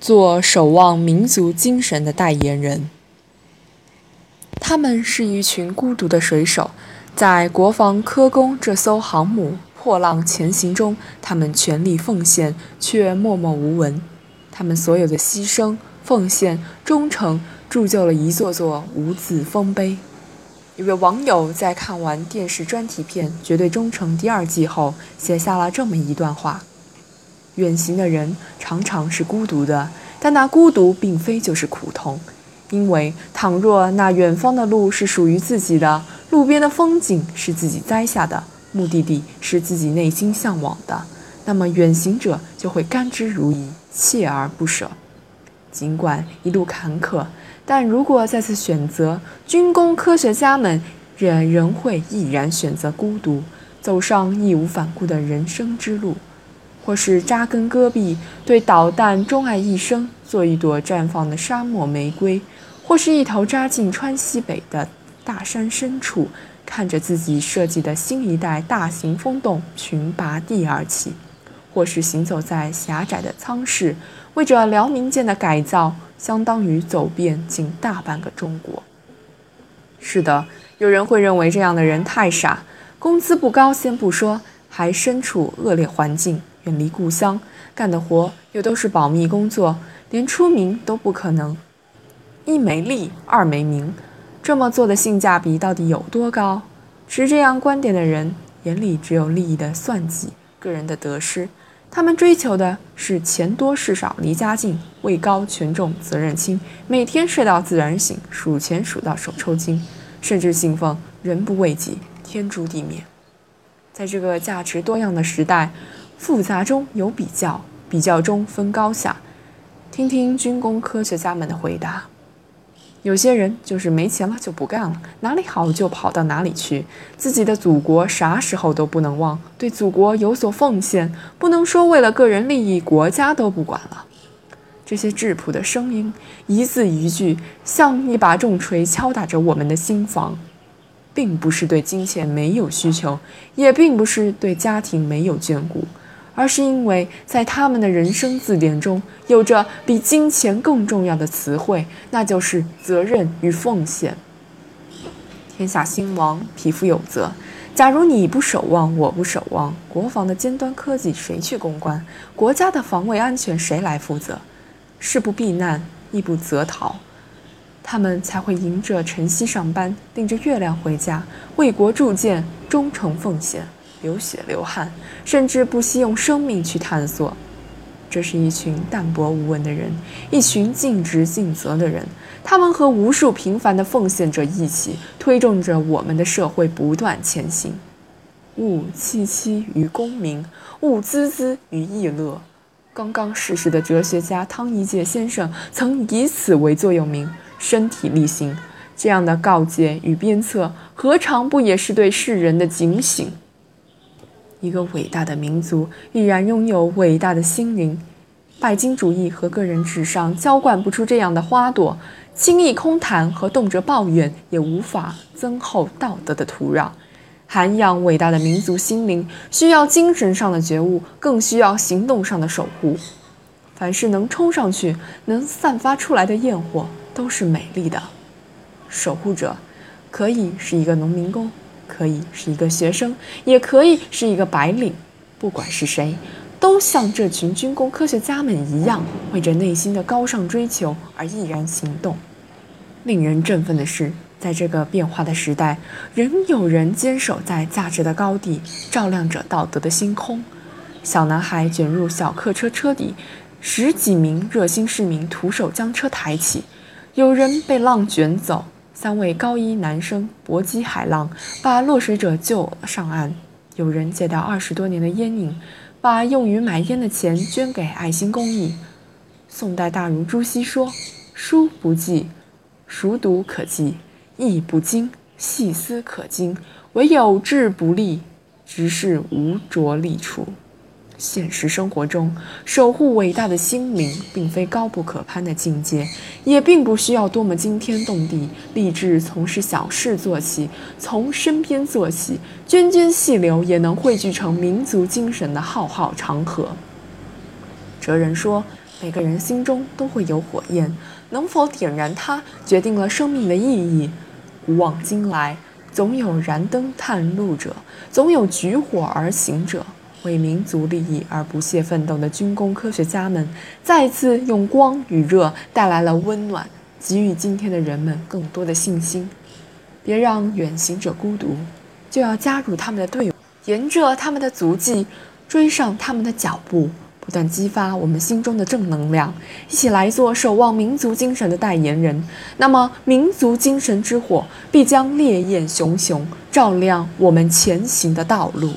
做守望民族精神的代言人。他们是一群孤独的水手，在国防科工这艘航母破浪前行中，他们全力奉献，却默默无闻。他们所有的牺牲、奉献、忠诚，铸就了一座座无字丰碑。一位网友在看完电视专题片《绝对忠诚》第二季后，写下了这么一段话：远行的人常常是孤独的，但那孤独并非就是苦痛。因为，倘若那远方的路是属于自己的，路边的风景是自己栽下的，目的地是自己内心向往的，那么远行者就会甘之如饴，锲而不舍。尽管一路坎坷，但如果再次选择，军工科学家们仍仍会毅然选择孤独，走上义无反顾的人生之路，或是扎根戈壁，对导弹钟爱一生，做一朵绽放的沙漠玫瑰。或是一头扎进川西北的大山深处，看着自己设计的新一代大型风洞群拔地而起；或是行走在狭窄的舱室，为着辽宁舰的改造，相当于走遍近大半个中国。是的，有人会认为这样的人太傻，工资不高，先不说，还身处恶劣环境，远离故乡，干的活又都是保密工作，连出名都不可能。一没利，二没名，这么做的性价比到底有多高？持这样观点的人眼里只有利益的算计，个人的得失。他们追求的是钱多事少离家近，位高权重责任轻，每天睡到自然醒，数钱数到手抽筋，甚至信奉人不为己，天诛地灭。在这个价值多样的时代，复杂中有比较，比较中分高下。听听军工科学家们的回答。有些人就是没钱了就不干了，哪里好就跑到哪里去，自己的祖国啥时候都不能忘，对祖国有所奉献，不能说为了个人利益，国家都不管了。这些质朴的声音，一字一句，像一把重锤敲打着我们的心房，并不是对金钱没有需求，也并不是对家庭没有眷顾。而是因为在他们的人生字典中，有着比金钱更重要的词汇，那就是责任与奉献。天下兴亡，匹夫有责。假如你不守望，我不守望，国防的尖端科技谁去攻关？国家的防卫安全谁来负责？誓不避难，亦不择逃，他们才会迎着晨曦上班，盯着月亮回家，为国铸剑，忠诚奉献。流血流汗，甚至不惜用生命去探索。这是一群淡泊无闻的人，一群尽职尽责的人。他们和无数平凡的奉献者一起，推动着我们的社会不断前行。勿戚戚于功名，勿孜孜于逸乐。刚刚逝世的哲学家汤一介先生曾以此为座右铭：身体力行。这样的告诫与鞭策，何尝不也是对世人的警醒？一个伟大的民族必然拥有伟大的心灵，拜金主义和个人至上浇灌不出这样的花朵，轻易空谈和动辄抱怨也无法增厚道德的土壤。涵养伟大的民族心灵，需要精神上的觉悟，更需要行动上的守护。凡是能冲上去、能散发出来的焰火，都是美丽的。守护者，可以是一个农民工。可以是一个学生，也可以是一个白领，不管是谁，都像这群军工科学家们一样，为着内心的高尚追求而毅然行动。令人振奋的是，在这个变化的时代，仍有人坚守在价值的高地，照亮着道德的星空。小男孩卷入小客车车底，十几名热心市民徒手将车抬起，有人被浪卷走。三位高一男生搏击海浪，把落水者救上岸。有人戒掉二十多年的烟瘾，把用于买烟的钱捐给爱心公益。宋代大儒朱熹说：“书不记，熟读可记；意不精，细思可精。唯有志不立，直是无着力处。”现实生活中，守护伟大的心灵，并非高不可攀的境界，也并不需要多么惊天动地。立志从事小事做起，从身边做起，涓涓细流也能汇聚成民族精神的浩浩长河。哲人说：“每个人心中都会有火焰，能否点燃它，决定了生命的意义。古往今来，总有燃灯探路者，总有举火而行者。为民族利益而不懈奋斗的军工科学家们，再次用光与热带来了温暖，给予今天的人们更多的信心。别让远行者孤独，就要加入他们的队伍，沿着他们的足迹，追上他们的脚步。不断激发我们心中的正能量，一起来做守望民族精神的代言人。那么，民族精神之火必将烈焰熊熊，照亮我们前行的道路。